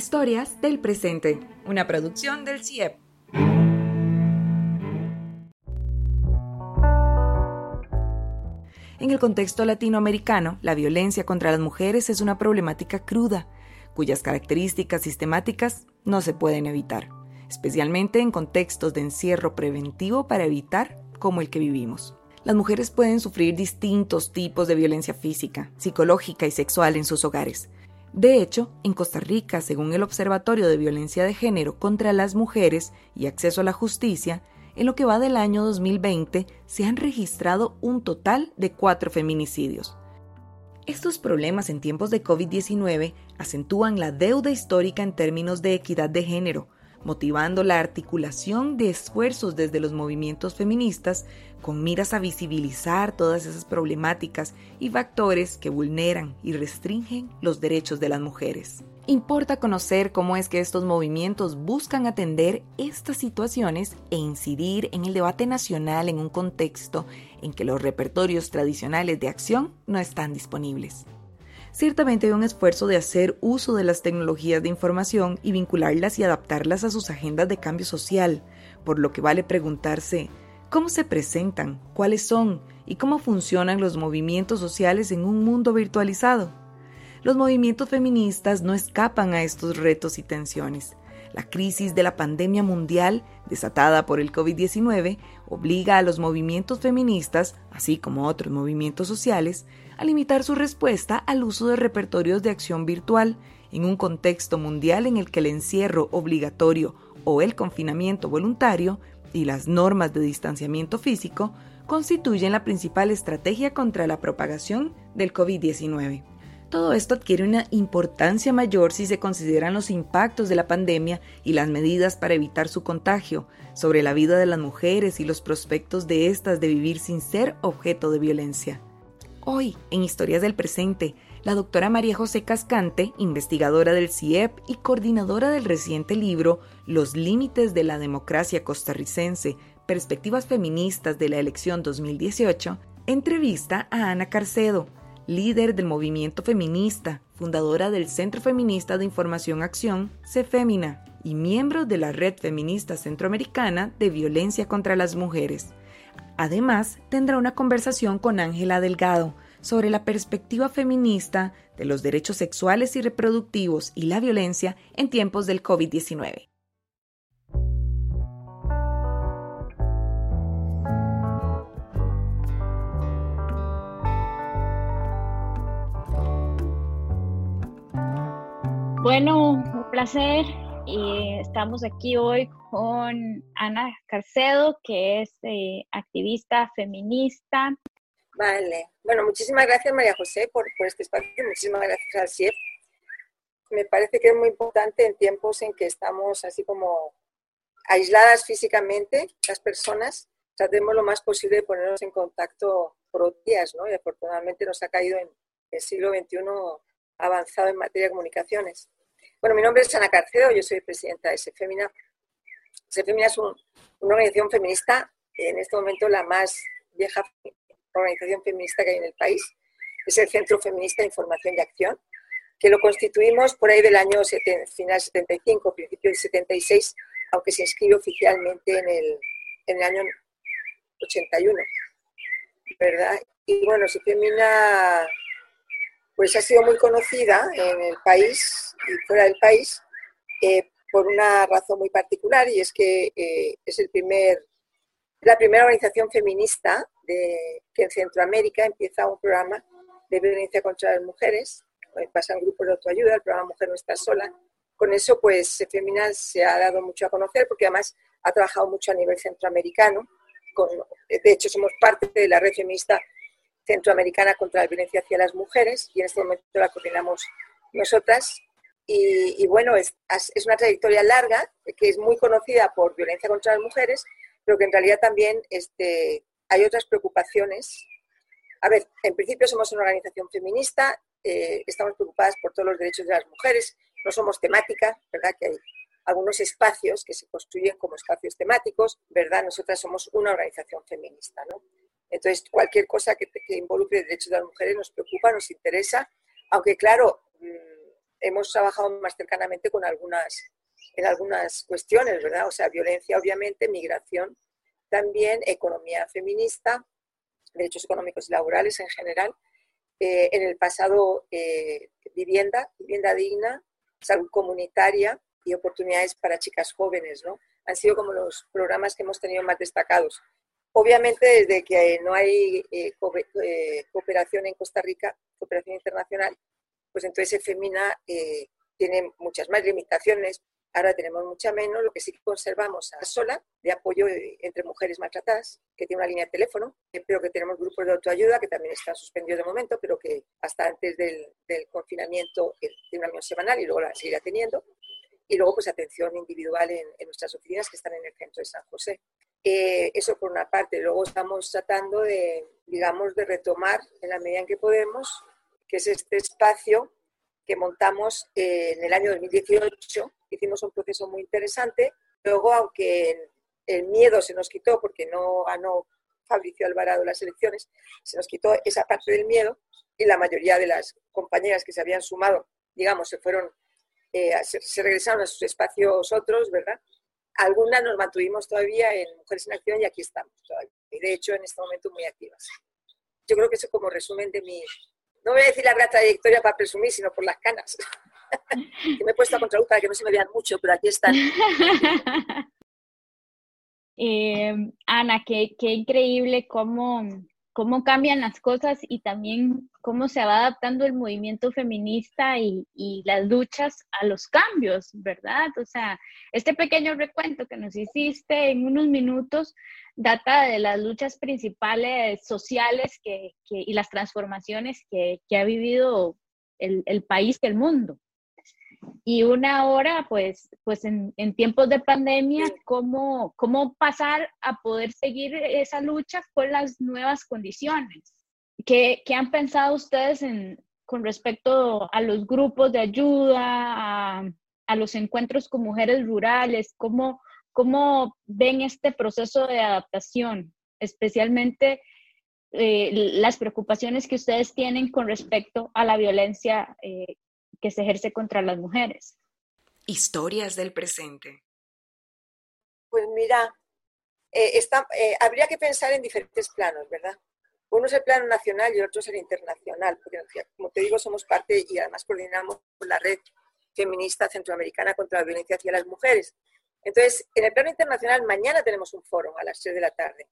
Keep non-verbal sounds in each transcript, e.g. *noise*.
Historias del presente, una producción del CIEP. En el contexto latinoamericano, la violencia contra las mujeres es una problemática cruda, cuyas características sistemáticas no se pueden evitar, especialmente en contextos de encierro preventivo para evitar como el que vivimos. Las mujeres pueden sufrir distintos tipos de violencia física, psicológica y sexual en sus hogares. De hecho, en Costa Rica, según el Observatorio de Violencia de Género contra las Mujeres y Acceso a la Justicia, en lo que va del año 2020 se han registrado un total de cuatro feminicidios. Estos problemas en tiempos de COVID-19 acentúan la deuda histórica en términos de equidad de género, motivando la articulación de esfuerzos desde los movimientos feministas con miras a visibilizar todas esas problemáticas y factores que vulneran y restringen los derechos de las mujeres. Importa conocer cómo es que estos movimientos buscan atender estas situaciones e incidir en el debate nacional en un contexto en que los repertorios tradicionales de acción no están disponibles. Ciertamente hay un esfuerzo de hacer uso de las tecnologías de información y vincularlas y adaptarlas a sus agendas de cambio social, por lo que vale preguntarse cómo se presentan, cuáles son y cómo funcionan los movimientos sociales en un mundo virtualizado. Los movimientos feministas no escapan a estos retos y tensiones. La crisis de la pandemia mundial, desatada por el COVID-19, obliga a los movimientos feministas, así como otros movimientos sociales, a limitar su respuesta al uso de repertorios de acción virtual en un contexto mundial en el que el encierro obligatorio o el confinamiento voluntario y las normas de distanciamiento físico constituyen la principal estrategia contra la propagación del COVID-19. Todo esto adquiere una importancia mayor si se consideran los impactos de la pandemia y las medidas para evitar su contagio sobre la vida de las mujeres y los prospectos de estas de vivir sin ser objeto de violencia. Hoy, en Historias del Presente, la doctora María José Cascante, investigadora del CIEP y coordinadora del reciente libro Los Límites de la Democracia Costarricense, Perspectivas Feministas de la Elección 2018, entrevista a Ana Carcedo, líder del movimiento feminista, fundadora del Centro Feminista de Información Acción, CEFEMINA, y miembro de la Red Feminista Centroamericana de Violencia contra las Mujeres. Además, tendrá una conversación con Ángela Delgado sobre la perspectiva feminista de los derechos sexuales y reproductivos y la violencia en tiempos del COVID-19. Bueno, un placer. Estamos aquí hoy con Ana Carcedo, que es eh, activista feminista. Vale. Bueno, muchísimas gracias María José por, por este espacio. Muchísimas gracias al CIEP. Me parece que es muy importante en tiempos en que estamos así como aisladas físicamente las personas, tratemos lo más posible de ponernos en contacto por días, ¿no? Y afortunadamente nos ha caído en el siglo XXI avanzado en materia de comunicaciones. Bueno, mi nombre es Ana Carcedo, yo soy presidenta de SEFEMINA. SEFEMINA es una organización feminista, en este momento la más vieja organización feminista que hay en el país. Es el Centro Feminista de Información y Acción, que lo constituimos por ahí del año final 75, principio del 76, aunque se inscribe oficialmente en el, en el año 81. ¿Verdad? Y bueno, SEFEMINA pues ha sido muy conocida en el país y fuera del país eh, por una razón muy particular y es que eh, es el primer, la primera organización feminista de, que en Centroamérica empieza un programa de violencia contra las mujeres, pasan grupos de autoayuda, el programa Mujer no está sola. Con eso, pues, Feminal se ha dado mucho a conocer porque además ha trabajado mucho a nivel centroamericano. Con, de hecho, somos parte de la red feminista Centroamericana contra la Violencia hacia las Mujeres y en este momento la coordinamos nosotras. Y, bueno, es, es, una trayectoria larga que es muy conocida por violencia contra las mujeres, pero que en realidad también este, hay otras preocupaciones. A ver, en principio somos una organización feminista, eh, estamos preocupadas por todos los derechos de las mujeres, no somos temática, ¿verdad? Que hay algunos espacios que se construyen como espacios temáticos, ¿verdad? Nosotras somos una organización feminista, ¿no? Entonces, cualquier cosa que, involucre derechos de las mujeres nos preocupa, nos interesa, aunque claro, mm, hemos trabajado más cercanamente con algunas, en algunas cuestiones, ¿verdad? O sea, violencia, obviamente, migración, también economía feminista, derechos económicos y laborales en general. Eh, en el pasado, eh, vivienda, vivienda digna, salud comunitaria y oportunidades para chicas jóvenes, ¿no? Han sido como los programas que hemos tenido más destacados. Obviamente, desde que no hay eh, cooperación en Costa Rica, cooperación internacional, pues entonces Femina tiene muchas más limitaciones, Ahora tenemos mucha menos, lo que sí que conservamos a Sola, de apoyo entre mujeres maltratadas, que tiene una línea de teléfono, pero que tenemos grupos de autoayuda que también están suspendidos de momento, pero que hasta antes del, confinamiento tiene una reunión semanal y luego la seguirá teniendo. Y luego, pues atención individual en, nuestras oficinas que están en el centro de San José. Eh, eso por una parte. Luego estamos tratando de, digamos, de retomar en la medida en que podemos, que es este espacio que montamos eh, en el año 2018 hicimos un proceso muy interesante. Luego, aunque el miedo se nos quitó porque no ganó Fabricio Alvarado las elecciones, se nos quitó esa parte del miedo y la mayoría de las compañeras que se habían sumado, digamos, se fueron, eh, se, regresaron a sus espacios otros, ¿verdad? Algunas nos mantuvimos todavía en Mujeres en Acción y aquí estamos todavía. Y de hecho, en este momento muy activas. Yo creo que eso como resumen de mi, no voy a decir la gran trayectoria para presumir, sino por las canas. *laughs* que me he puesto a contraluz para que no se me vean mucho, pero aquí están. *laughs* Eh, Ana, qué, qué increíble cómo, cómo cambian las cosas y también cómo se va adaptando el movimiento feminista y, las luchas a los cambios, ¿verdad? O sea, este pequeño recuento que nos hiciste en unos minutos data de las luchas principales sociales que, y las transformaciones que, que ha vivido el, el, país y el mundo y una hora, pues, pues en, tiempos de pandemia, ¿cómo, ¿cómo pasar a poder seguir esa lucha con las nuevas condiciones? ¿Qué, qué han pensado ustedes en, con respecto a los grupos de ayuda, a, a los encuentros con mujeres rurales? ¿Cómo, ¿Cómo ven este proceso de adaptación, especialmente eh, las preocupaciones que ustedes tienen con respecto a la violencia eh, que se ejerce contra las mujeres. Historias del presente. Pues mira, eh, está, eh, habría que pensar en diferentes planos, ¿verdad? Uno es el plano nacional y otro es el internacional, porque como te digo, somos parte y además coordinamos la red feminista centroamericana contra la violencia hacia las mujeres. Entonces, en el plano internacional, mañana tenemos un foro a las 3 de la tarde,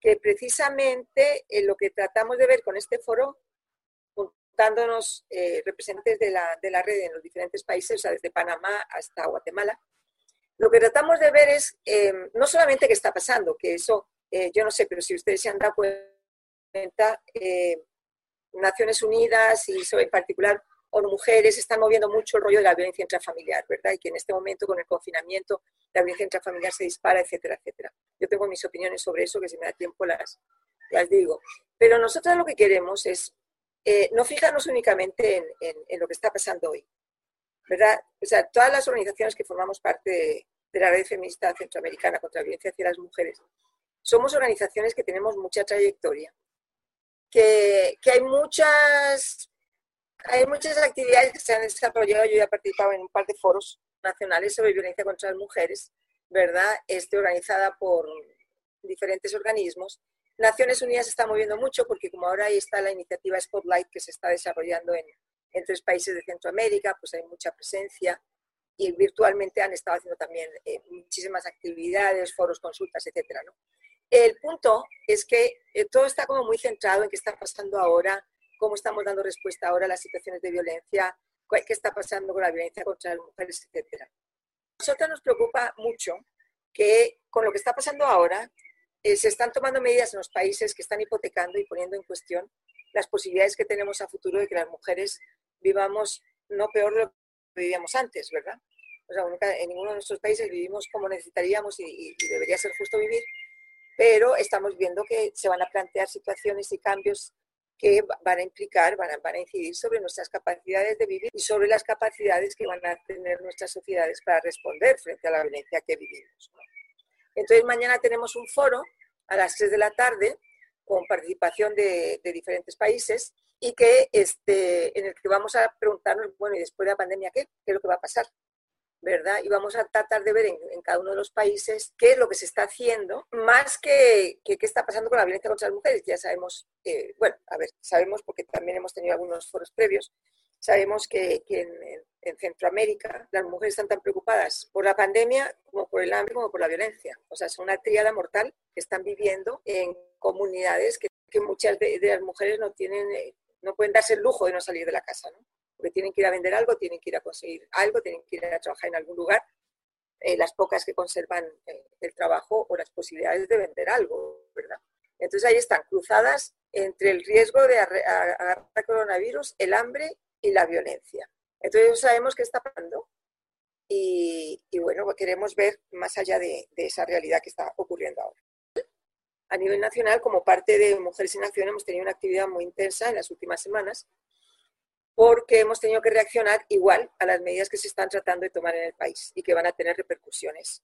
que precisamente eh, lo que tratamos de ver con este foro dándonos eh, representantes de la, de la, red en los diferentes países, o sea, desde Panamá hasta Guatemala, lo que tratamos de ver es em, no solamente qué está pasando, que eso eh, yo no sé, pero si ustedes se han dado cuenta, eh, Naciones Unidas y en particular ONU Mujeres están moviendo mucho el rollo de la violencia intrafamiliar, ¿verdad? Y que en este momento con el confinamiento la violencia intrafamiliar se dispara, etcétera, etcétera. Yo tengo mis opiniones sobre eso, que si me da tiempo las, las digo. Pero nosotros lo que queremos es eh, no fijarnos únicamente en, lo que está pasando hoy, ¿verdad? O sea, todas las organizaciones que formamos parte de, la red feminista centroamericana contra la violencia hacia las mujeres, somos organizaciones que tenemos mucha trayectoria, que, hay muchas hay muchas actividades que se han desarrollado. Yo ya he participado en un par de foros nacionales sobre violencia contra las mujeres, ¿verdad? Este, organizada por diferentes organismos Naciones Unidas está moviendo mucho porque como ahora ahí está la iniciativa Spotlight que se está desarrollando en, tres países de Centroamérica, pues hay mucha presencia y virtualmente han estado haciendo también eh, muchísimas actividades, foros, consultas, etcétera, El punto es que eh, todo está como muy centrado en qué está pasando ahora, cómo estamos dando respuesta ahora a las situaciones de violencia, qué está pasando con la violencia contra las mujeres, etcétera. A nosotros nos preocupa mucho que con lo que está pasando ahora, eh, se están tomando medidas en los países que están hipotecando y poniendo en cuestión las posibilidades que tenemos a futuro de que las mujeres vivamos no peor de lo que vivíamos antes, ¿verdad? O sea, en ninguno de nuestros países vivimos como necesitaríamos y, debería ser justo vivir, pero estamos viendo que se van a plantear situaciones y cambios que van a implicar, van a, van a, incidir sobre nuestras capacidades de vivir y sobre las capacidades que van a tener nuestras sociedades para responder frente a la violencia que vivimos. Entonces mañana tenemos un foro a las 3 de la tarde con participación de, diferentes países y que este, en el que vamos a preguntarnos, bueno, y después de la pandemia, ¿qué? ¿Qué es lo que va a pasar? ¿verdad? Y vamos a tratar de ver en, cada uno de los países qué es lo que se está haciendo, más que, qué está pasando con la violencia contra las mujeres. Ya sabemos, eh, bueno, a ver, sabemos porque también hemos tenido algunos foros previos, sabemos que, en, Centroamérica las mujeres están tan preocupadas por la pandemia como por el hambre como por la violencia. O sea, es una tríada mortal que están viviendo en comunidades que, muchas de, las mujeres no tienen, eh, no pueden darse el lujo de no salir de la casa, ¿no? porque tienen que ir a vender algo, tienen que ir a conseguir algo, tienen que ir a trabajar en algún lugar. Eh, las pocas que conservan eh, el trabajo o las posibilidades de vender algo. Entonces ahí están cruzadas entre el riesgo de agarrar coronavirus, el hambre y la violencia. Entonces sabemos qué está pasando y, bueno, pues queremos ver más allá de, de, esa realidad que está ocurriendo ahora. A nivel nacional, como parte de Mujeres en Acción, hemos tenido una actividad muy intensa en las últimas semanas porque hemos tenido que reaccionar igual a las medidas que se están tratando de tomar en el país y que van a tener repercusiones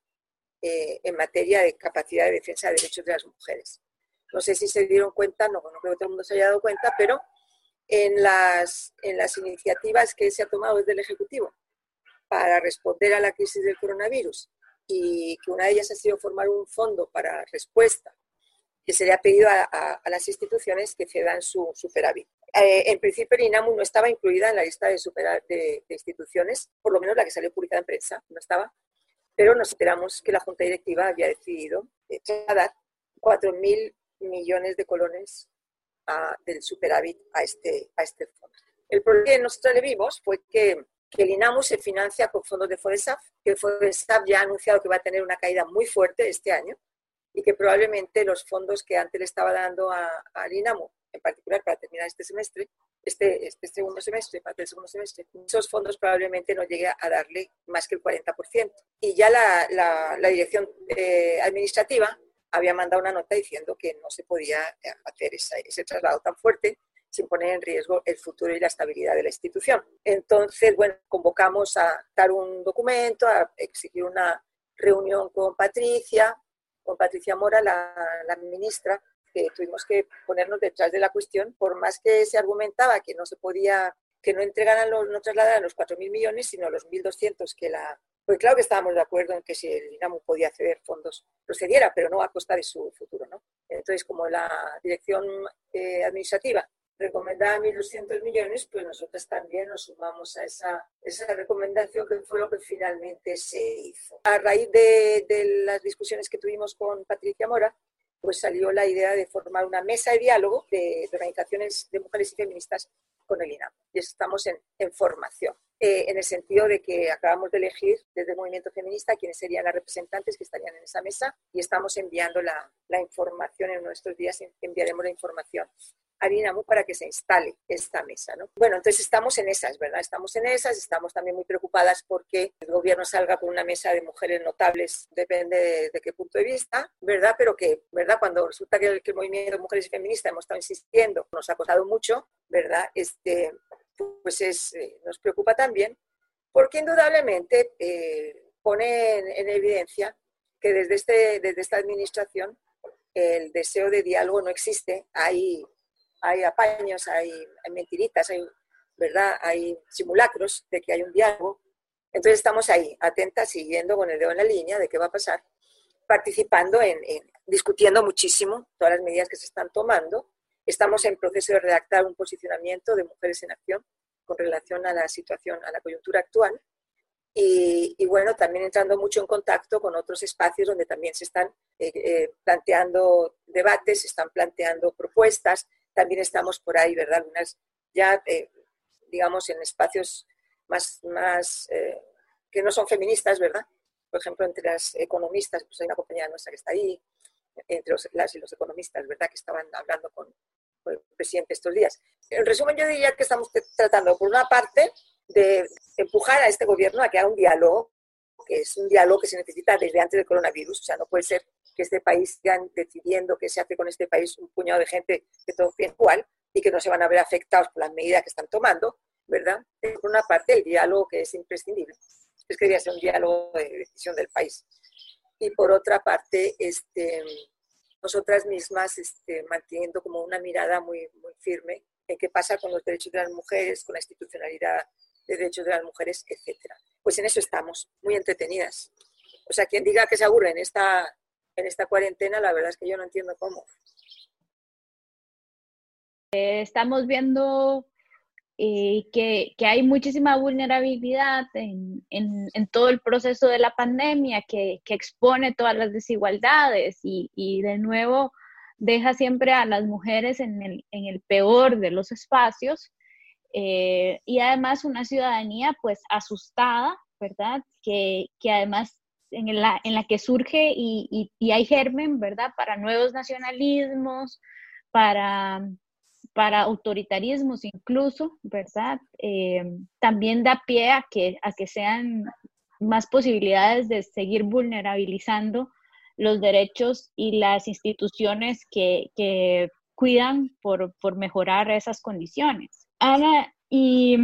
eh, en materia de capacidad de defensa de derechos de las mujeres. No sé si se dieron cuenta, no, no creo que todo el mundo se haya dado cuenta, pero en las, en las iniciativas que se ha tomado desde el Ejecutivo para responder a la crisis del coronavirus y que una de ellas ha sido formar un fondo para respuesta que se le ha pedido a, las instituciones que cedan su superávit. Eh, en principio, el INAMU no estaba incluida en la lista de, superar, de, instituciones, por lo menos la que salió publicada en prensa, no estaba, pero nos enteramos que la Junta Directiva había decidido eh, dar 4.000 millones de colones del superávit a este, a este fondo. El problema que nosotros le vimos fue que, que el INAMU se financia con fondos de FODESAF, que el FODESAF ya ha anunciado que va a tener una caída muy fuerte este año y que probablemente los fondos que antes le estaba dando al INAMU en particular para terminar este semestre, este, este segundo semestre, parte del segundo semestre, esos fondos probablemente no llegue a darle más que el 40%. Y ya la, la, dirección eh, administrativa había mandado una nota diciendo que no se podía eh, hacer ese traslado tan fuerte sin poner en riesgo el futuro y la estabilidad de la institución. Entonces, bueno, convocamos a dar un documento, a exigir una reunión con Patricia, con Patricia Mora, la, la ministra, que tuvimos que ponernos detrás de la cuestión, por más que se argumentaba que no se podía, que no entregaran, los, no trasladaran los 4.000 millones, sino los 1.200 que la... Pues claro que estábamos de acuerdo en que si el Dinamo podía ceder fondos, procediera, pero no a costa de su futuro, ¿no? Entonces, como la dirección eh, administrativa recomendaba 1.200 millones, pues nosotros también nos sumamos a esa, esa recomendación que fue lo que finalmente se hizo. A raíz de, de las discusiones que tuvimos con Patricia Mora, pues salió la idea de formar una mesa de diálogo de, organizaciones de mujeres y feministas con el INAM. Y estamos en, formación, eh, en el sentido de que acabamos de elegir desde el movimiento feminista quiénes serían las representantes que estarían en esa mesa y estamos enviando la, la información en nuestros días, enviaremos la información Arinamu para que se instale esta mesa. ¿no? Bueno, entonces estamos en esas, ¿verdad? Estamos en esas, estamos también muy preocupadas porque el gobierno salga con una mesa de mujeres notables, depende de, qué punto de vista, ¿verdad? Pero que, ¿verdad? Cuando resulta que el, movimiento de mujeres y feministas hemos estado insistiendo, nos ha costado mucho, ¿verdad? Este, pues es, eh, nos preocupa también porque indudablemente eh, pone en, evidencia que desde, este, desde esta administración el deseo de diálogo no existe. Hay hay apaños, hay, mentiritas, hay, ¿verdad? hay simulacros de que hay un diálogo. Entonces estamos ahí, atentas, siguiendo con el dedo en la línea de qué va a pasar, participando en, discutiendo muchísimo todas las medidas que se están tomando. Estamos en proceso de redactar un posicionamiento de mujeres en acción con relación a la situación, a la coyuntura actual. Y, bueno, también entrando mucho en contacto con otros espacios donde también se están eh, eh, planteando debates, se están planteando propuestas, también estamos por ahí, ¿verdad? Algunas ya, eh, digamos, en espacios más, más eh, que no son feministas, ¿verdad? Por ejemplo, entre las economistas, pues hay una compañía nuestra que está ahí, entre los, las y los economistas, ¿verdad? Que estaban hablando con, el presidente estos días. En resumen, yo diría que estamos tratando, por una parte, de empujar a este gobierno a que haga un diálogo, que es un diálogo que se necesita desde antes del coronavirus, o sea, no puede ser que este país sigan decidiendo qué se hace con este país un puñado de gente que todo es igual y que no se van a ver afectados por las medidas que están tomando, ¿verdad? Por una parte, el diálogo que es imprescindible, es que debería ser un diálogo de decisión del país. Y por otra parte, este, nosotras mismas este, manteniendo como una mirada muy, muy firme en qué pasa con los derechos de las mujeres, con la institucionalidad de derechos de las mujeres, etc. Pues en eso estamos, muy entretenidas. O sea, quien diga que se aburre en esta, en esta cuarentena, la verdad es que yo no entiendo cómo. Eh, estamos viendo eh, que, hay muchísima vulnerabilidad en, todo el proceso de la pandemia, que, expone todas las desigualdades y, de nuevo deja siempre a las mujeres en el, peor de los espacios eh, y además una ciudadanía pues asustada, ¿verdad? Que, además en la, en la que surge y, y hay germen, ¿verdad? Para nuevos nacionalismos, para para autoritarismos incluso, ¿verdad? Eh, también da pie a que, a que sean más posibilidades de seguir vulnerabilizando los derechos y las instituciones que, cuidan por, mejorar esas condiciones. Ana, y,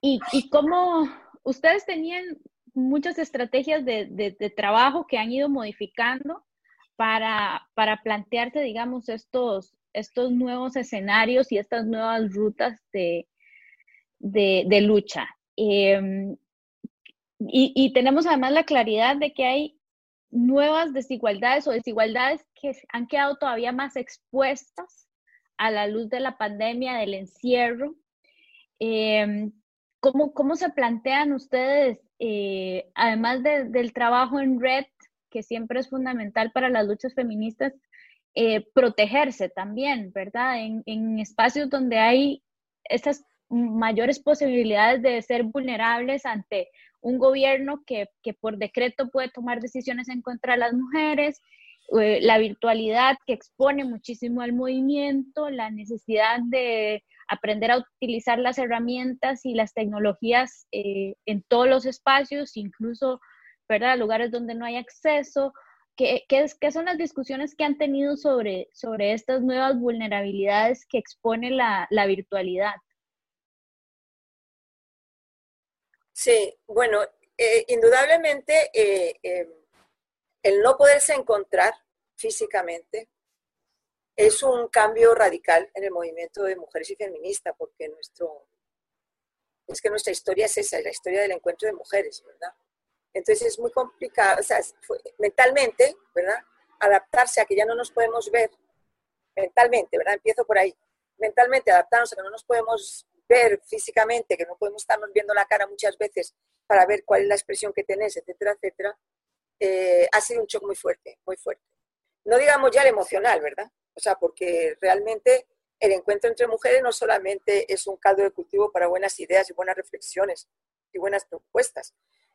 y, y cómo ustedes tenían muchas estrategias de, trabajo que han ido modificando para, para plantearse, digamos, estos, estos nuevos escenarios y estas nuevas rutas de, de, lucha. Em, y, tenemos además la claridad de que hay nuevas desigualdades o desigualdades que han quedado todavía más expuestas a la luz de la pandemia, del encierro. Em, ¿cómo, ¿cómo, se plantean ustedes, eh, además del trabajo en red, que siempre es fundamental para las luchas feministas, eh, protegerse también, ¿verdad? En, espacios donde hay estas mayores posibilidades de ser vulnerables ante un gobierno que, por decreto puede tomar decisiones en contra de las mujeres, eh, la virtualidad que expone muchísimo al movimiento, la necesidad de aprender a utilizar las herramientas y las tecnologías eh, en todos los espacios, incluso ¿verdad? lugares donde no hay acceso, ¿Qué, son las discusiones que han tenido sobre, sobre estas nuevas vulnerabilidades que expone la, virtualidad? Sí, bueno, eh, indudablemente eh, el no poderse encontrar físicamente es un cambio radical en el movimiento de mujeres y feministas, porque nuestro, es que nuestra historia es esa, es la historia del encuentro de mujeres, ¿verdad? Entonces es muy complicado, o sea, mentalmente, ¿verdad? Adaptarse a que ya no nos podemos ver, mentalmente, ¿verdad? Empiezo por ahí. Mentalmente adaptarnos a que no nos podemos ver físicamente, que no podemos estarnos viendo la cara muchas veces para ver cuál es la expresión que tenés, etcétera, etcétera, eh, ha sido un shock muy fuerte, muy fuerte. No digamos ya el emocional, ¿verdad? O sea, porque realmente el encuentro entre mujeres no solamente es un caldo de cultivo para buenas ideas y buenas reflexiones y buenas propuestas,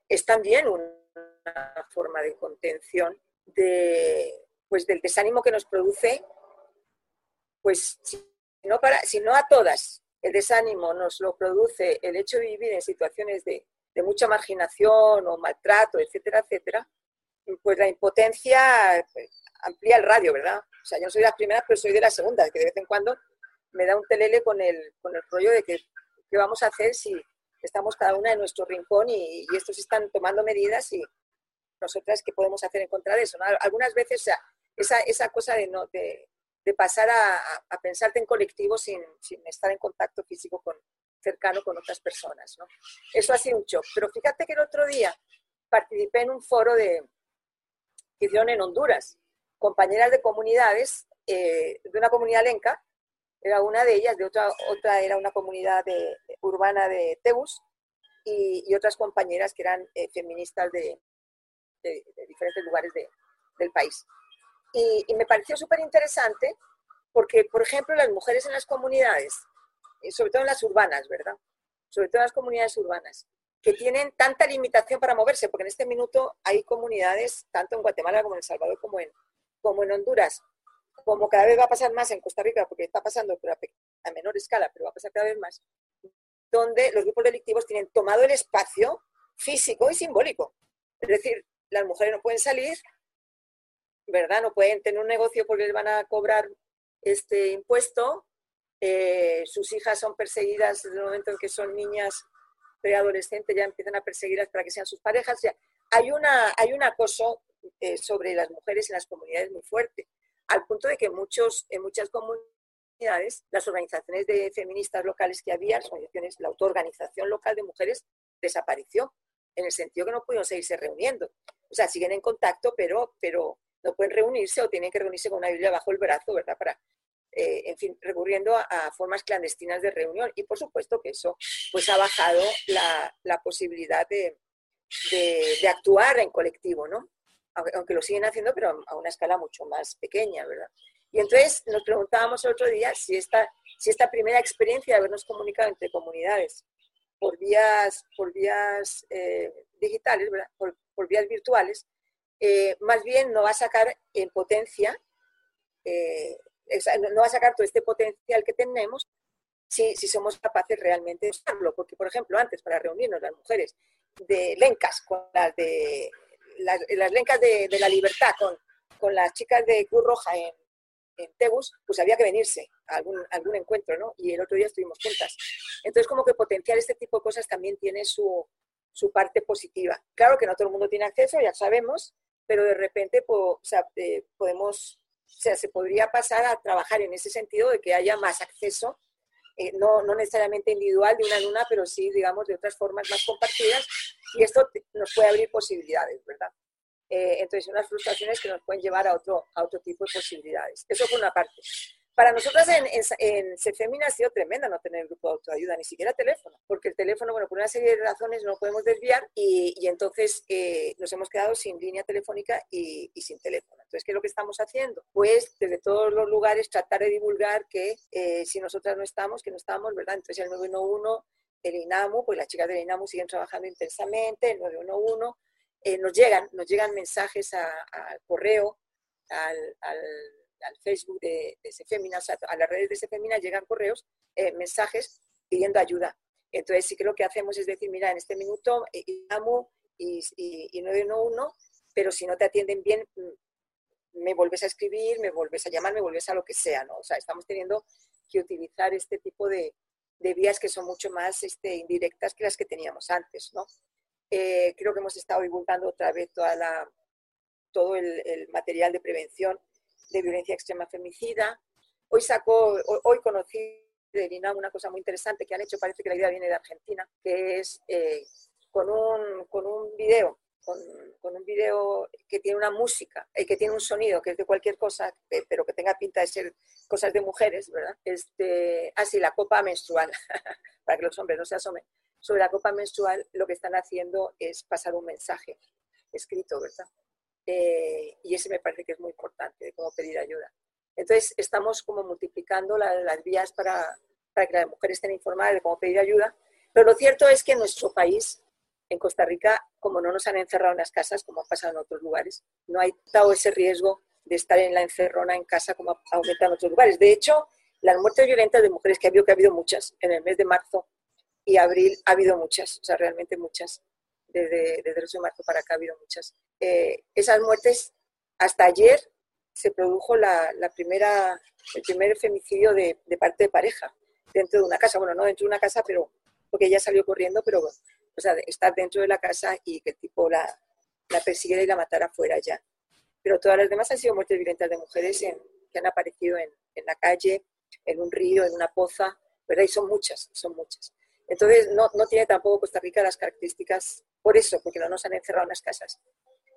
es también una forma de contención de, pues, del desánimo que nos produce, pues si no, para, si a todas el desánimo nos lo produce el hecho de vivir en situaciones de, mucha marginación o maltrato, etcétera, etcétera, pues la impotencia pues, amplía el radio, ¿verdad? O sea, yo no soy de las primeras, pero soy de las segundas, que de vez en cuando me da un telele con el, con el rollo de que qué vamos a hacer si, estamos cada una en nuestro rincón y, estos están tomando medidas y nosotras qué podemos hacer en contra de eso. Algunas veces esa, esa cosa de, no, de, pasar a, pensarte en colectivo sin, estar en contacto físico con, cercano con otras personas. Eso ha sido un shock. Pero fíjate que el otro día participé en un foro de, que hicieron en Honduras, compañeras de comunidades, eh, de una comunidad lenca, era una de ellas, de otra, otra era una comunidad urbana de Teus y, otras compañeras que eran eh, feministas de, diferentes lugares del país. Y, me pareció súper interesante porque, por ejemplo, las mujeres en las comunidades, eh, sobre todo en las urbanas, ¿verdad? Sobre todo en las comunidades urbanas, que tienen tanta limitación para moverse, porque en este minuto hay comunidades, tanto en Guatemala como en El Salvador, como en, como en Honduras, como cada vez va a pasar más en Costa Rica, porque está pasando a, menor escala, pero va a pasar cada vez más, donde los grupos delictivos tienen tomado el espacio físico y simbólico. Es decir, las mujeres no pueden salir, ¿verdad? No pueden tener un negocio porque les van a cobrar este impuesto. Eh, sus hijas son perseguidas desde el momento en que son niñas preadolescentes, ya empiezan a perseguirlas para que sean sus parejas. hay, una, hay un acoso eh, sobre las mujeres en las comunidades muy fuerte al punto de que muchos, en muchas comunidades las organizaciones de feministas locales que había, las organizaciones, la autoorganización local de mujeres desapareció, en el sentido que no pudieron seguirse reuniendo. O sea, siguen en contacto, pero, pero no pueden reunirse o tienen que reunirse con una Biblia bajo el brazo, ¿verdad? Para, eh, en fin, recurriendo a, formas clandestinas de reunión. Y por supuesto que eso pues ha bajado la, la posibilidad de, de, actuar en colectivo, ¿no? Aunque, lo siguen haciendo, pero a una escala mucho más pequeña, ¿verdad? Y entonces nos preguntábamos el otro día si esta, si esta primera experiencia de habernos comunicado entre comunidades por vías, por vías eh, digitales, por, vías virtuales, eh, más bien no va a sacar en potencia, eh, no va a sacar todo este potencial que tenemos si, si somos capaces realmente de usarlo. Porque, por ejemplo, antes para reunirnos las mujeres de lencas, con las de las, las lencas de, de, la libertad, con, con las chicas de Cruz Roja en, en Tegus, pues había que venirse a algún, algún encuentro, ¿no? Y el otro día estuvimos juntas. Entonces, como que potenciar este tipo de cosas también tiene su, su parte positiva. Claro que no todo el mundo tiene acceso, ya sabemos, pero de repente o sea, eh, podemos, o sea, se podría pasar a trabajar en ese sentido de que haya más acceso, eh, no, no, necesariamente individual de una en una, pero sí, digamos, de otras formas más compartidas, y esto nos puede abrir posibilidades, ¿verdad? Eh, entonces, unas frustraciones que nos pueden llevar a otro, a otro tipo de posibilidades. Eso por una parte. Para nosotras en, en, en ha sido tremenda no tener el grupo de autoayuda, ni siquiera teléfono, porque el teléfono, bueno, por una serie de razones no lo podemos desviar y, y entonces eh, nos hemos quedado sin línea telefónica y, y, sin teléfono. Entonces, ¿qué es lo que estamos haciendo? Pues desde todos los lugares tratar de divulgar que eh, si nosotras no estamos, que no estamos, ¿verdad? Entonces el 911, el INAMU, pues las chicas del INAMU siguen trabajando intensamente, el 911, eh, nos, llegan, nos llegan mensajes al correo, al, Facebook de, de a las redes de Sefemina llegan correos, eh, mensajes pidiendo ayuda. Entonces, sí que lo que hacemos es decir, mira, en este minuto eh, llamo y, y, y 911, pero si no te atienden bien, mm, me vuelves a escribir, me vuelves a llamar, me vuelves a lo que sea, ¿no? O sea, estamos teniendo que utilizar este tipo de, de vías que son mucho más este, indirectas que las que teníamos antes, ¿no? Eh, creo que hemos estado divulgando otra vez toda la, todo el, material de prevención de violencia extrema femicida. Hoy sacó, hoy, conocí de INAM una cosa muy interesante que han hecho, parece que la idea viene de Argentina, que es eh, con, un, con un video, con, un video que tiene una música, y eh, que tiene un sonido, que es de cualquier cosa, pero que tenga pinta de ser cosas de mujeres, ¿verdad? Este, ah, la copa menstrual, *laughs* para que los hombres no se asomen sobre la copa menstrual lo que están haciendo es pasar un mensaje escrito, ¿verdad? Eh, y ese me parece que es muy importante, de cómo pedir ayuda. Entonces, estamos como multiplicando las vías para, para, que las mujeres estén informadas de cómo pedir ayuda, pero lo cierto es que en nuestro país, en Costa Rica, como no nos han encerrado en las casas, como ha pasado en otros lugares, no hay dado ese riesgo de estar en la encerrona en casa como ha aumentado en otros lugares. De hecho, las muertes violentas de mujeres que ha habido, que ha habido muchas en el mes de marzo, y abril ha habido muchas, o sea, realmente muchas. Desde, el 8 de marzo para acá ha habido muchas. Eh, esas muertes, hasta ayer se produjo la, la primera, el primer femicidio de, de, parte de pareja dentro de una casa. Bueno, no dentro de una casa, pero porque ella salió corriendo, pero o sea, estar dentro de la casa y que el tipo la, la persiguiera y la matara fuera ya. Pero todas las demás han sido muertes violentas de mujeres en, que han aparecido en, en la calle, en un río, en una poza, ¿verdad? Y son muchas, son muchas. Entonces, no, no, tiene tampoco Costa Rica las características, por eso, porque no nos han encerrado en las casas,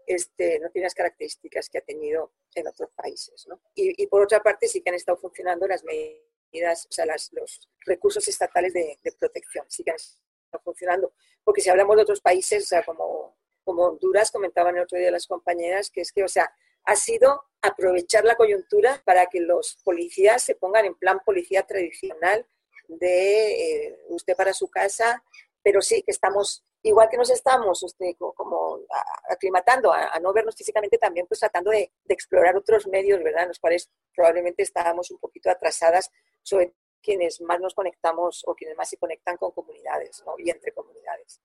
este, no tiene las características que ha tenido en otros países. ¿no? Y, y, por otra parte, sí que han estado funcionando las medidas, o sea, las, los recursos estatales de, de, protección, sí que han estado funcionando. Porque si hablamos de otros países, o sea, como, como Honduras, comentaban el otro día las compañeras, que es que, o sea, ha sido aprovechar la coyuntura para que los policías se pongan en plan policía tradicional, de eh, usted para su casa, pero sí que estamos, igual que nos estamos usted, como aclimatando a, no vernos físicamente, también pues tratando de, explorar otros medios, ¿verdad? En los cuales probablemente estábamos un poquito atrasadas sobre quienes más nos conectamos o quienes más se conectan con comunidades, ¿no? Y entre comunidades.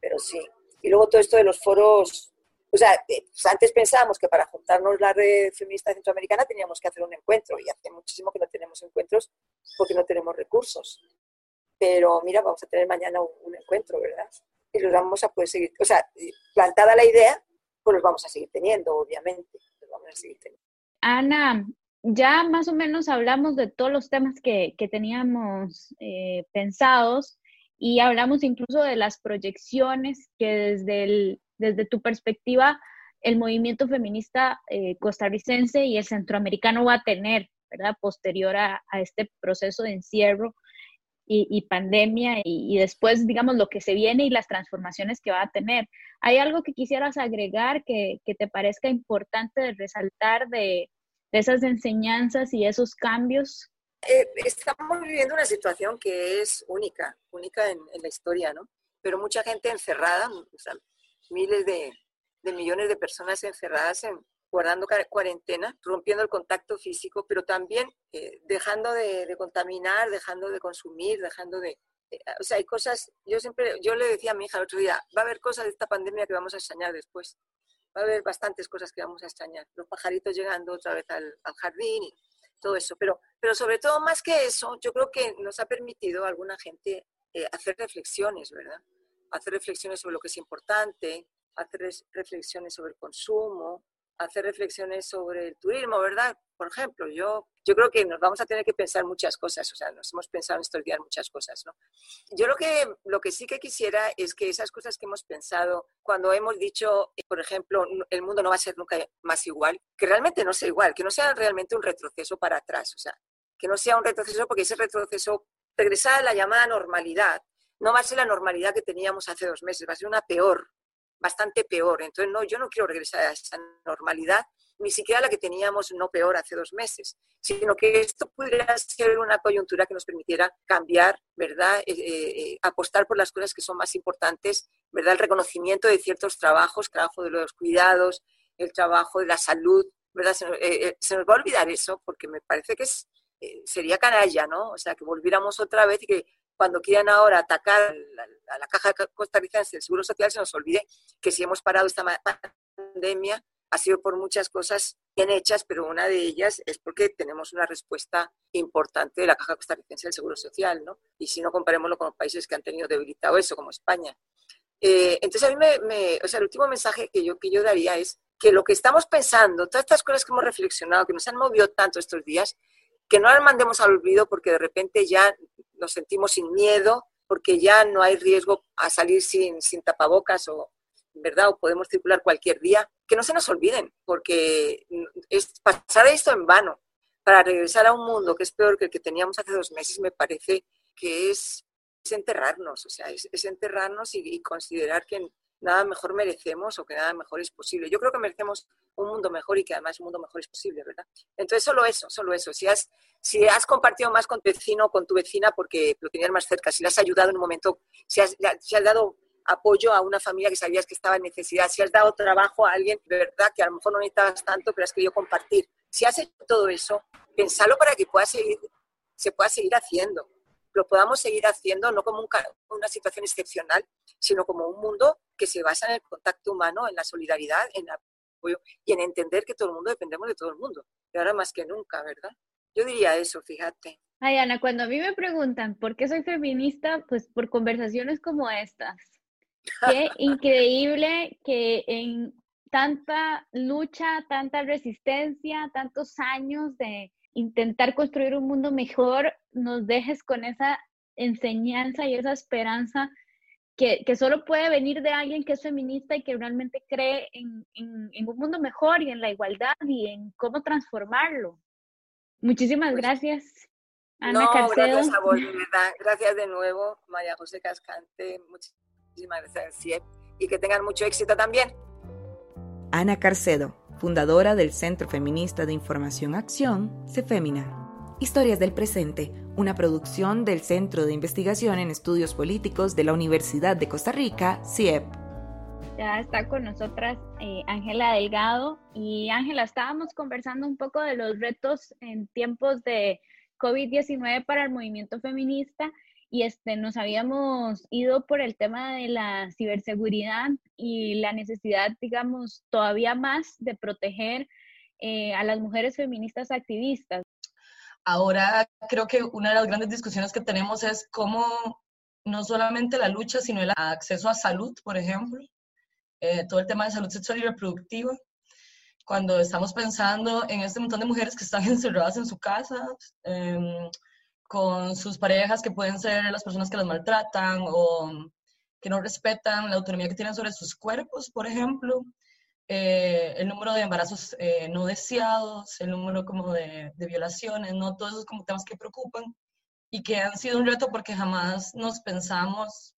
Pero sí. Y luego todo esto de los foros o sea, eh, pues antes pensábamos que para juntarnos la red feminista centroamericana teníamos que hacer un encuentro y hace muchísimo que no tenemos encuentros porque no tenemos recursos. Pero mira, vamos a tener mañana un, encuentro, ¿verdad? Y los vamos a poder seguir, o sea, plantada la idea, pues los vamos a seguir teniendo, obviamente. Los vamos a seguir teniendo. Ana, ya más o menos hablamos de todos los temas que, teníamos eh, pensados y hablamos incluso de las proyecciones que desde, el, desde tu perspectiva el movimiento feminista eh, costarricense y el centroamericano va a tener, ¿verdad? Posterior a, este proceso de encierro y, pandemia y, después, digamos, lo que se viene y las transformaciones que va a tener. ¿Hay algo que quisieras agregar que, te parezca importante resaltar de, esas enseñanzas y esos cambios? Eh, estamos viviendo una situación que es única, única en, la historia, ¿no? Pero mucha gente encerrada, miles de, de millones de personas encerradas en, guardando cuarentena, rompiendo el contacto físico, pero también eh, dejando de, contaminar, dejando de consumir, dejando de... Eh, o sea, hay cosas, yo siempre, yo le decía a mi hija el otro día, va a haber cosas de esta pandemia que vamos a extrañar después. Va a haber bastantes cosas que vamos a extrañar. Los pajaritos llegando otra vez al, jardín y todo eso. Pero, pero sobre todo, más que eso, yo creo que nos ha permitido a alguna gente eh, hacer reflexiones, ¿verdad? Hacer reflexiones sobre lo que es importante, hacer reflexiones sobre el consumo, hacer reflexiones sobre el turismo, ¿verdad? Por ejemplo, yo, yo creo que nos vamos a tener que pensar muchas cosas, o sea, nos hemos pensado en estos días muchas cosas, ¿no? Yo lo que, lo que sí que quisiera es que esas cosas que hemos pensado, cuando hemos dicho, eh, por ejemplo, el mundo no va a ser nunca más igual, que realmente no sea igual, que no sea realmente un retroceso para atrás, o sea, que no sea un retroceso porque ese retroceso, regresar a la llamada normalidad, no va a ser la normalidad que teníamos hace dos meses, va a ser una peor, bastante peor. Entonces, no, yo no quiero regresar a esa normalidad, ni siquiera la que teníamos no peor hace dos meses, sino que esto pudiera ser una coyuntura que nos permitiera cambiar, ¿verdad? Eh, eh, eh, apostar por las cosas que son más importantes, ¿verdad? El reconocimiento de ciertos trabajos, trabajo de los cuidados, el trabajo de la salud, ¿verdad? Se, nos va a olvidar eso porque me parece que sería canalla, ¿no? O sea, que volviéramos otra vez y que cuando quieran ahora atacar a la caja costarricense del Seguro Social, se nos olvide que si hemos parado esta pandemia ha sido por muchas cosas bien hechas, pero una de ellas es porque tenemos una respuesta importante de la caja costarricense del Seguro Social, ¿no? Y si no, comparémoslo con países que han tenido debilitado eso, como España. Eh, entonces, a mí me, o sea, el último mensaje que yo, que yo daría es que lo que estamos pensando, todas estas cosas que hemos reflexionado, que nos han movido tanto estos días, que no las mandemos al olvido porque de repente ya nos sentimos sin miedo, porque ya no hay riesgo a salir sin, sin tapabocas o, ¿verdad? O podemos circular cualquier día. Que no se nos olviden, porque es pasar esto en vano para regresar a un mundo que es peor que el que teníamos hace dos meses, me parece que es, enterrarnos, o sea, es, enterrarnos y, considerar que nada mejor merecemos o que nada mejor es posible. Yo creo que merecemos un mundo mejor y que además un mundo mejor es posible, ¿verdad? Entonces, solo eso, solo eso. Si has, si has compartido más con tu vecino o con tu vecina porque lo tenías más cerca, si le has ayudado en un momento, si has, si has dado apoyo a una familia que sabías que estaba en necesidad, si has dado trabajo a alguien, ¿verdad? Que a lo mejor no necesitabas tanto, pero has querido compartir. Si has hecho todo eso, pensalo para que pueda seguir, se pueda seguir haciendo. Lo podamos seguir haciendo no como una situación excepcional, sino como un mundo que se basa en el contacto humano, en la solidaridad, en el apoyo y en entender que todo el mundo dependemos de todo el mundo. Y ahora más que nunca, ¿verdad? Yo diría eso, fíjate. Ay, Ana, cuando a mí me preguntan por qué soy feminista, pues por conversaciones como estas. Qué *laughs* increíble que en tanta lucha, tanta resistencia, tantos años de intentar construir un mundo mejor, nos dejes con esa enseñanza y esa esperanza que, que, solo puede venir de alguien que es feminista y que realmente cree en, en, un mundo mejor y en la igualdad y en cómo transformarlo. Muchísimas pues gracias, Ana no, Gracias a vos. Gracias de nuevo, María José Cascante. Muchísimas gracias. Y que tengan mucho éxito también. Ana Carcedo, fundadora del Centro Feminista de Información Acción, CEFEMINA. Historias del Presente, una producción del Centro de Investigación en Estudios Políticos de la Universidad de Costa Rica, CIEP. Ya está con nosotras eh, Ángela Delgado. Y Ángela, estábamos conversando un poco de los retos en tiempos de COVID-19 para el movimiento feminista y este, nos habíamos ido por el tema de la ciberseguridad y la necesidad, digamos, todavía más de proteger eh, a las mujeres feministas activistas. Ahora creo que una de las grandes discusiones que tenemos es cómo no solamente la lucha, sino el acceso a salud, por ejemplo, eh, todo el tema de salud sexual y reproductiva, cuando estamos pensando en este montón de mujeres que están *laughs* encerradas en su casa, em, con sus parejas que pueden ser las personas que las maltratan o que no respetan la autonomía que tienen sobre sus cuerpos, por ejemplo, eh, el número de embarazos eh, no deseados, el número como de, de, violaciones, ¿no? Todos esos como temas que preocupan y que han sido un reto porque jamás nos pensamos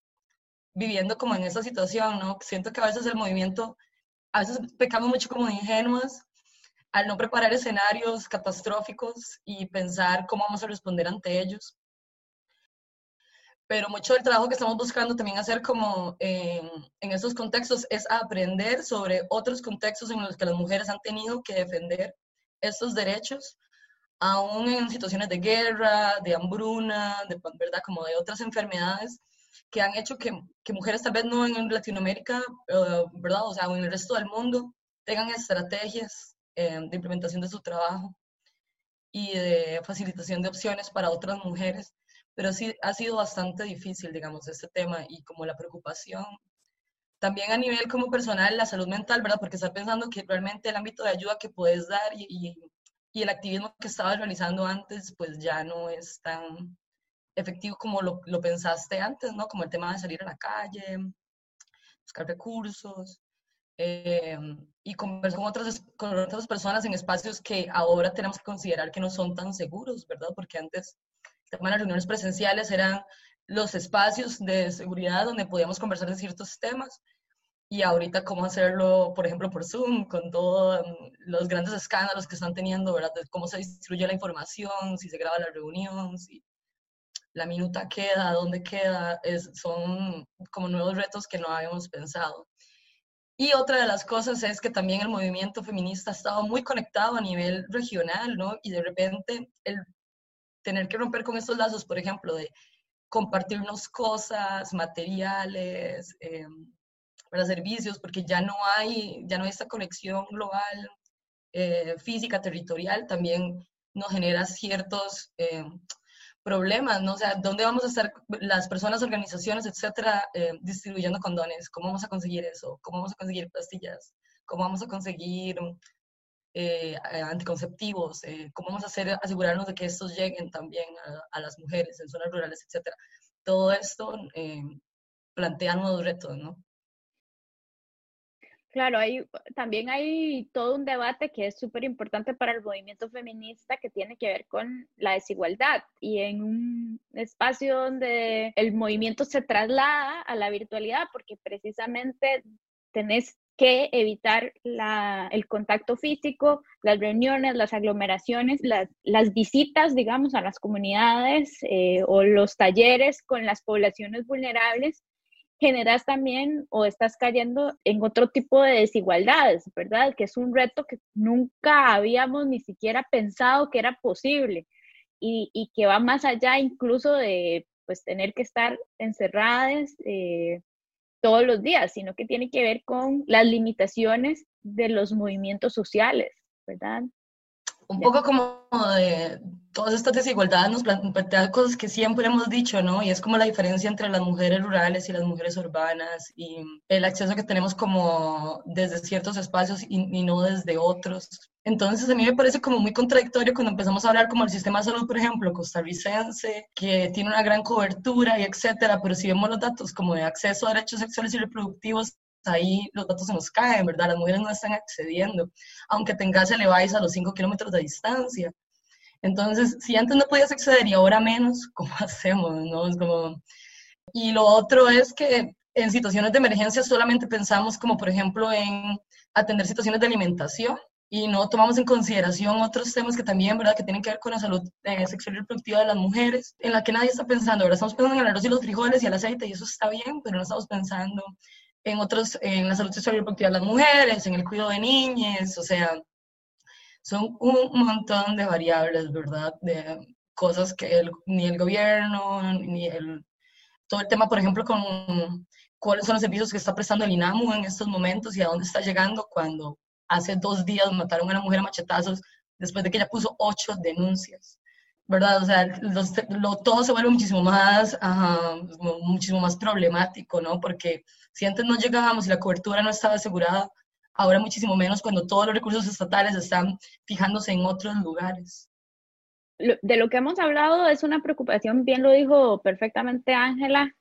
viviendo como en esa situación, ¿no? Siento que a veces el movimiento, a veces pecamos mucho como de ingenuas al no preparar escenarios catastróficos y pensar cómo vamos a responder ante ellos pero mucho del trabajo que estamos buscando también hacer como en, en estos contextos es aprender sobre otros contextos en los que las mujeres han tenido que defender estos derechos, aún en situaciones de guerra, de hambruna, de, ¿verdad? como de otras enfermedades que han hecho que, que mujeres tal vez no en Latinoamérica, uh, ¿verdad? O sea, o en el resto del mundo, tengan estrategias eh, de implementación de su trabajo y de facilitación de opciones para otras mujeres pero sí ha sido bastante difícil, digamos, este tema y como la preocupación. También a nivel como personal, la salud mental, ¿verdad? Porque estás pensando que realmente el ámbito de ayuda que puedes dar y, y, y el activismo que estabas realizando antes, pues ya no es tan efectivo como lo, lo, pensaste antes, ¿no? Como el tema de salir a la calle, buscar recursos eh, y conversar con otras, con otras personas en espacios que ahora tenemos que considerar que no son tan seguros, ¿verdad? Porque antes las reuniones presenciales eran los espacios de seguridad donde podíamos conversar de ciertos temas y ahorita cómo hacerlo, por ejemplo, por Zoom, con todos los grandes escándalos que están teniendo, ¿verdad? De cómo se distribuye la información, si se graba la reunión, si la minuta queda, dónde queda, es, son como nuevos retos que no habíamos pensado. Y otra de las cosas es que también el movimiento feminista ha estado muy conectado a nivel regional, ¿no? Y de repente el tener que romper con estos lazos, por ejemplo, de compartirnos cosas, materiales, eh, para servicios, porque ya no hay, ya no hay esta conexión global, eh, física, territorial, también nos genera ciertos eh, problemas, ¿no? O sea, ¿dónde vamos a estar las personas, organizaciones, etcétera, eh, distribuyendo condones? ¿Cómo vamos a conseguir eso? ¿Cómo vamos a conseguir pastillas? ¿Cómo vamos a conseguir eh, anticonceptivos, eh, cómo vamos a hacer, asegurarnos de que estos lleguen también a, a las mujeres en zonas rurales, etcétera. Todo esto plantea nuevos retos, ¿no? Claro, hay, también hay todo un debate que es súper importante para el movimiento feminista que tiene que ver con la desigualdad. Y en un espacio donde el movimiento se traslada a la virtualidad porque precisamente tenés que evitar la, el contacto físico, las reuniones, las aglomeraciones, las, las visitas, digamos, a las comunidades eh, o los talleres con las poblaciones vulnerables, generas también o estás cayendo en otro tipo de desigualdades, ¿verdad? Que es un reto que nunca habíamos ni siquiera pensado que era posible y, y que va más allá incluso de pues tener que estar encerradas, eh, todos los días, sino que tiene que ver con las limitaciones de los movimientos sociales, ¿verdad? Un poco como de todas estas desigualdades nos plantean cosas que siempre hemos dicho, ¿no? Y es como la diferencia entre las mujeres rurales y las mujeres urbanas y el acceso que tenemos como desde ciertos espacios y, y no desde otros. Entonces, a mí me parece como muy contradictorio cuando empezamos a hablar como el sistema de salud, por ejemplo, costarricense, que tiene una gran cobertura y etcétera, pero si vemos los datos como de acceso a derechos sexuales y reproductivos, ahí los datos se nos caen, ¿verdad? Las mujeres no están accediendo, aunque tengas eleváis a los 5 kilómetros de distancia. Entonces, si antes no podías acceder y ahora menos, *laughs* ¿cómo hacemos? No? Es como... Y lo otro es que en situaciones de emergencia solamente pensamos como, por ejemplo, en atender situaciones de alimentación y no tomamos en consideración otros temas que también, ¿verdad?, que tienen que ver con la salud eh, sexual y reproductiva de las mujeres, en la que nadie está pensando, ¿verdad? Estamos pensando en el arroz y los frijoles y el aceite, y eso está bien, pero no estamos pensando en otros, en la salud sexual y reproductiva de las mujeres, en el cuidado de niñas, o sea, son un montón de variables, ¿verdad?, de cosas que ni el gobierno, ni el, todo el tema, por ejemplo, con cuáles son los servicios que está prestando el INAMU en estos momentos y a dónde está llegando cuando hace dos días mataron a una mujer a machetazos después de que ella puso ocho denuncias, ¿verdad? O sea, lo, todo se vuelve muchísimo más, muchísimo más problemático, ¿no? Porque si antes no llegábamos y la cobertura no estaba asegurada, ahora muchísimo menos cuando todos los recursos estatales están fijándose en otros lugares. De lo que hemos hablado es una preocupación, bien lo dijo perfectamente Ángela,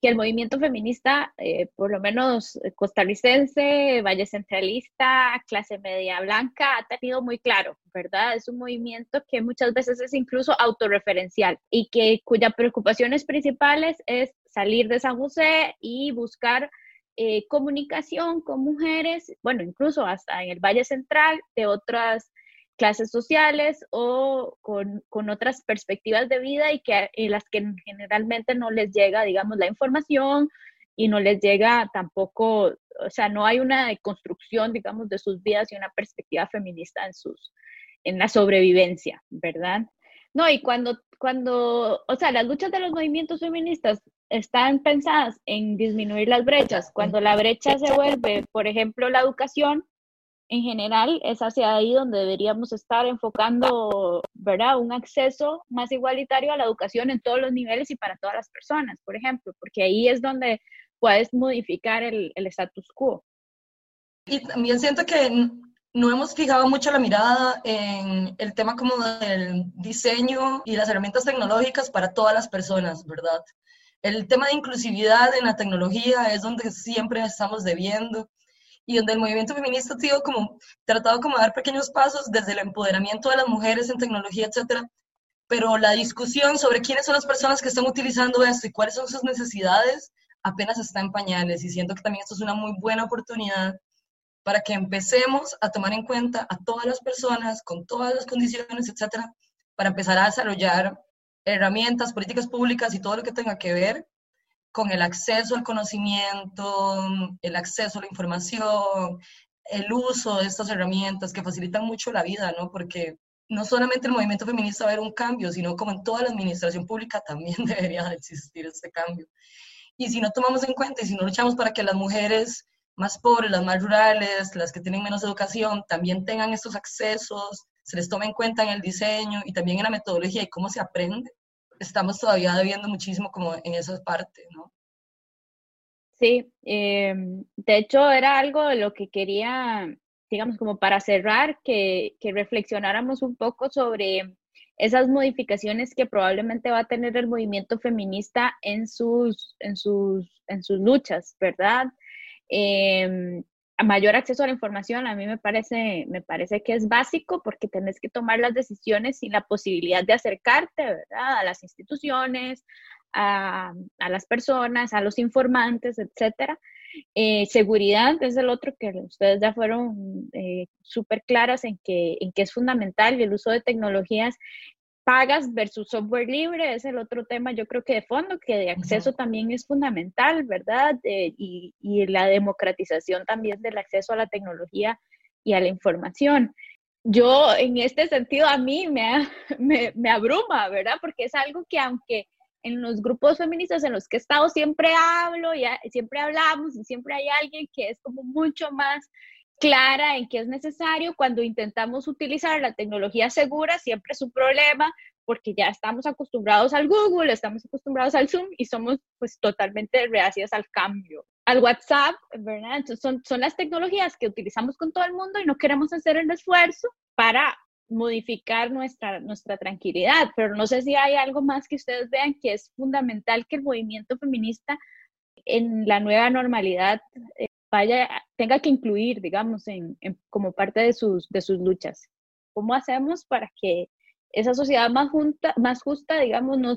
que el movimiento feminista, eh, por lo menos costarricense, valle centralista, clase media blanca, ha tenido muy claro, ¿verdad? Es un movimiento que muchas veces es incluso autorreferencial y que cuya preocupaciones principales es salir de San José y buscar eh, comunicación con mujeres, bueno, incluso hasta en el Valle Central, de otras clases sociales o con, con, otras perspectivas de vida y que en las que generalmente no les llega, digamos, la información y no les llega tampoco, o sea, no hay una construcción, digamos, de sus vidas y una perspectiva feminista en sus, en la sobrevivencia, ¿verdad? No, y cuando, cuando, o sea, las luchas de los movimientos feministas están pensadas en disminuir las brechas, cuando la brecha se vuelve, por ejemplo, la educación, en general es hacia ahí donde deberíamos estar enfocando, ¿verdad? Un acceso más igualitario a la educación en todos los niveles y para todas las personas, por ejemplo, porque ahí es donde puedes modificar el, el status quo. Y también siento que no hemos fijado mucho la mirada en el tema como del diseño y las herramientas tecnológicas para todas las personas, ¿verdad? El tema de inclusividad en la tecnología es donde siempre estamos debiendo y donde el movimiento feminista ha sido como tratado como de dar pequeños pasos desde el empoderamiento de las mujeres en tecnología, etcétera, pero la discusión sobre quiénes son las personas que están utilizando esto y cuáles son sus necesidades apenas está en pañales y siento que también esto es una muy buena oportunidad para que empecemos a tomar en cuenta a todas las personas con todas las condiciones, etcétera, para empezar a desarrollar herramientas, políticas públicas y todo lo que tenga que ver con el acceso al conocimiento, el acceso a la información, el uso de estas herramientas que facilitan mucho la vida, ¿no? Porque no solamente el movimiento feminista va a haber un cambio, sino como en toda la administración pública también *laughs* debería existir este cambio. Y si no tomamos en cuenta y si no luchamos para que las mujeres más pobres, las más rurales, las que tienen menos educación, también tengan estos accesos, se les tome en cuenta en el diseño y también en la metodología y cómo se aprende, estamos todavía debiendo muchísimo como en esa parte, ¿no? Sí, em, de hecho era algo de lo que quería, digamos, como para cerrar, que, que reflexionáramos un poco sobre esas modificaciones que probablemente va a tener el movimiento feminista en sus, en sus, en sus luchas, ¿verdad? Eh, mayor acceso a la información a mí me parece, me parece que es básico porque tenés que tomar las decisiones sin la posibilidad de acercarte ¿verdad? a las instituciones, a, a, las personas, a los informantes, etcétera. Eh, seguridad es el otro que ustedes ya fueron eh, súper claras en que, en que es fundamental y el uso de tecnologías pagas versus software libre es el otro tema, yo creo que de fondo, que de acceso también es fundamental, ¿verdad? y, y, la democratización también del acceso a la tecnología y a la información. Yo, en este sentido, a mí me, *laughs* me, me abruma, ¿verdad? Porque es algo que aunque en los grupos feministas en los que he estado siempre hablo, y siempre hablamos y siempre hay alguien que es como mucho más clara en qué es necesario. Cuando intentamos utilizar la tecnología segura, siempre es un problema porque ya estamos acostumbrados al Google, estamos acostumbrados al Zoom y somos pues totalmente reacias al cambio. Al WhatsApp, ¿verdad? Entonces son, son las tecnologías que utilizamos con todo el mundo y no queremos hacer el esfuerzo para modificar nuestra, nuestra tranquilidad, pero no sé si hay algo más que ustedes vean que es fundamental que el movimiento feminista en la nueva normalidad eh, vaya, tenga que incluir, digamos, en, como parte de sus, de sus luchas. ¿Cómo hacemos para que esa sociedad más, junta, más justa, digamos, no,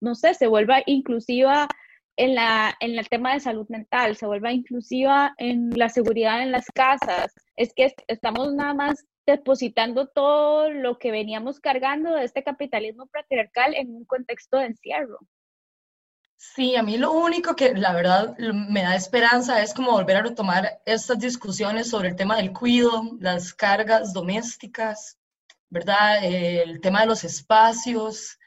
no sé, se vuelva inclusiva en, la, en el tema de salud mental, se vuelva inclusiva en la seguridad en las casas? Es que estamos nada más depositando todo lo que veníamos cargando de este capitalismo patriarcal en un contexto de encierro. Sí, a mí lo único que la verdad me da esperanza es como volver a retomar estas discusiones sobre el tema del cuido, las cargas domésticas, ¿verdad? El tema de los espacios,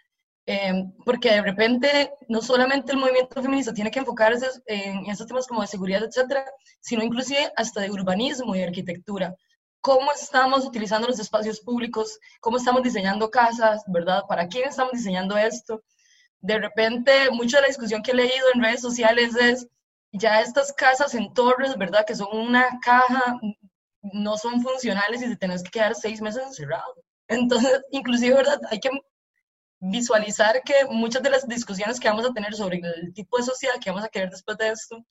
em, porque de repente no solamente el movimiento feminista tiene que enfocarse en esos temas como de seguridad, etcétera, sino inclusive hasta de urbanismo y arquitectura. ¿Cómo estamos utilizando los espacios públicos? ¿Cómo estamos diseñando casas, verdad? ¿Para quién estamos diseñando esto? De repente, mucha de la discusión que he leído en redes sociales es, ya estas casas en torres, ¿verdad? Que son una caja, no son funcionales y te tenés que quedar seis meses encerrado. Entonces, *laughs* inclusive, ¿verdad? Hay que visualizar que muchas de las discusiones que vamos a tener sobre el tipo de sociedad que vamos a querer después de esto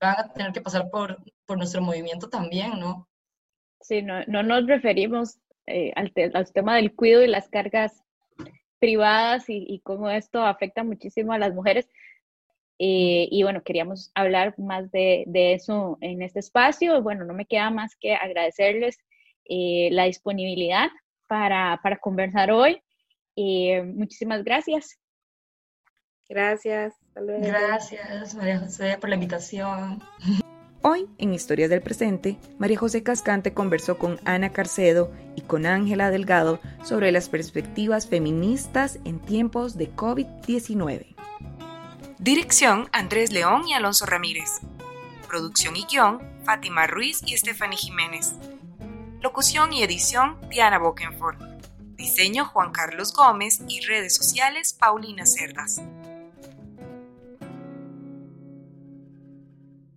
van a tener que pasar por, por nuestro movimiento también, ¿no? Sí, no, no nos referimos eh, al, tema del cuidado y las cargas privadas y, cómo esto afecta muchísimo a las mujeres. Eh, y bueno, queríamos hablar más de, de, eso en este espacio. Bueno, no me queda más que agradecerles eh, la disponibilidad para, para conversar hoy. muchísimas gracias. Gracias. Gracias, María José, por la invitación. *laughs* Hoy, en Historias del Presente, María José Cascante conversó con Ana Carcedo y con Ángela Delgado sobre las perspectivas feministas en tiempos de COVID-19. Dirección Andrés León y Alonso Ramírez. Producción y guion Fátima Ruiz y Stephanie Jiménez. Locución y edición Diana Bokenford. Diseño Juan Carlos Gómez y redes sociales Paulina Cerdas.